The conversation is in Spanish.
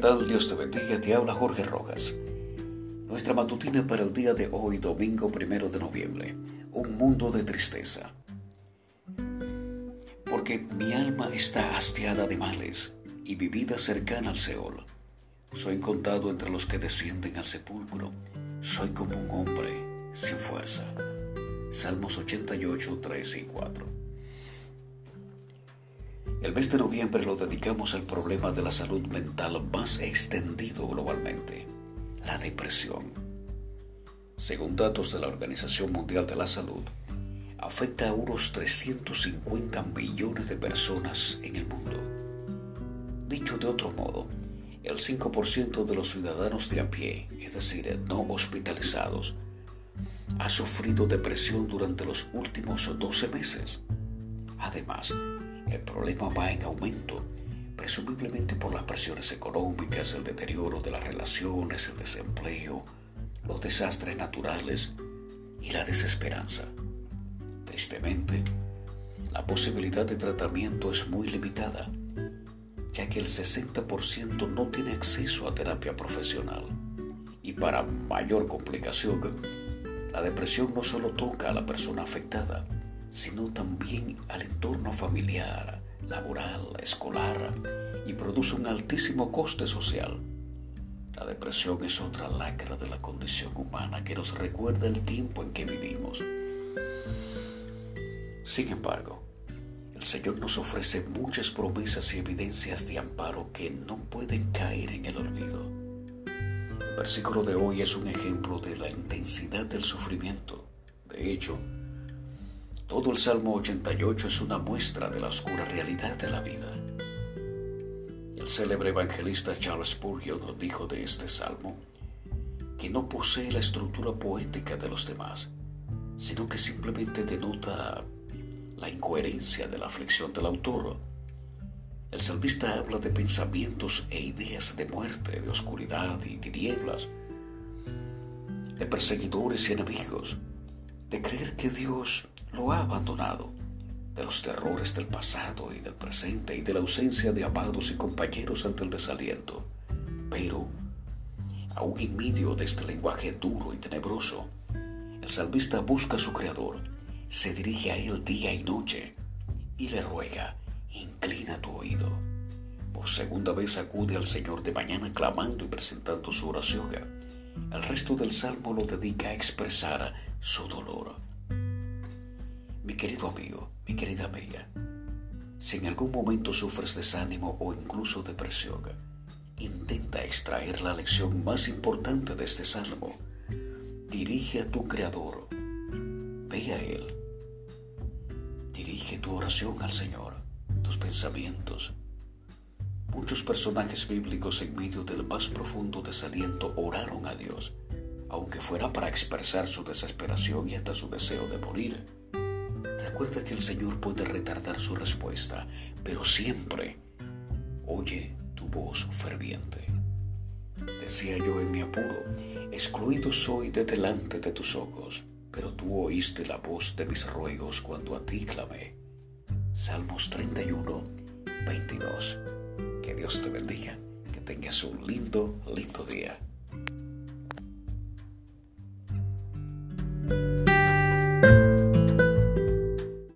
tal? Dios te bendiga, te habla Jorge Rojas. Nuestra matutina para el día de hoy, domingo primero de noviembre. Un mundo de tristeza. Porque mi alma está hastiada de males y mi vida cercana al Seol. Soy contado entre los que descienden al sepulcro. Soy como un hombre sin fuerza. Salmos 88, 3 y 4. El mes de noviembre lo dedicamos al problema de la salud mental más extendido globalmente, la depresión. Según datos de la Organización Mundial de la Salud, afecta a unos 350 millones de personas en el mundo. Dicho de otro modo, el 5% de los ciudadanos de a pie, es decir, no hospitalizados, ha sufrido depresión durante los últimos 12 meses. Además, el problema va en aumento, presumiblemente por las presiones económicas, el deterioro de las relaciones, el desempleo, los desastres naturales y la desesperanza. Tristemente, la posibilidad de tratamiento es muy limitada, ya que el 60% no tiene acceso a terapia profesional. Y para mayor complicación, la depresión no solo toca a la persona afectada, sino también al entorno familiar, laboral, escolar y produce un altísimo coste social. La depresión es otra lacra de la condición humana que nos recuerda el tiempo en que vivimos. Sin embargo, el Señor nos ofrece muchas promesas y evidencias de amparo que no pueden caer en el olvido. El versículo de hoy es un ejemplo de la intensidad del sufrimiento. De hecho, todo el Salmo 88 es una muestra de la oscura realidad de la vida. El célebre evangelista Charles Spurgeon nos dijo de este salmo que no posee la estructura poética de los demás, sino que simplemente denota la incoherencia de la aflicción del autor. El salmista habla de pensamientos e ideas de muerte, de oscuridad y tinieblas, de perseguidores y enemigos, de creer que Dios lo ha abandonado, de los terrores del pasado y del presente y de la ausencia de amados y compañeros ante el desaliento. Pero, aún en medio de este lenguaje duro y tenebroso, el salvista busca a su Creador, se dirige a Él día y noche y le ruega, inclina tu oído. Por segunda vez acude al Señor de mañana clamando y presentando su oración. El resto del salmo lo dedica a expresar su dolor mi querido amigo, mi querida amiga, si en algún momento sufres desánimo o incluso depresión, intenta extraer la lección más importante de este salmo. Dirige a tu Creador, ve a Él. Dirige tu oración al Señor, tus pensamientos. Muchos personajes bíblicos en medio del más profundo desaliento oraron a Dios, aunque fuera para expresar su desesperación y hasta su deseo de morir. Recuerda que el Señor puede retardar su respuesta, pero siempre oye tu voz ferviente. Decía yo en mi apuro, excluido soy de delante de tus ojos, pero tú oíste la voz de mis ruegos cuando a ti clamé. Salmos 31, 22. Que Dios te bendiga, que tengas un lindo, lindo día.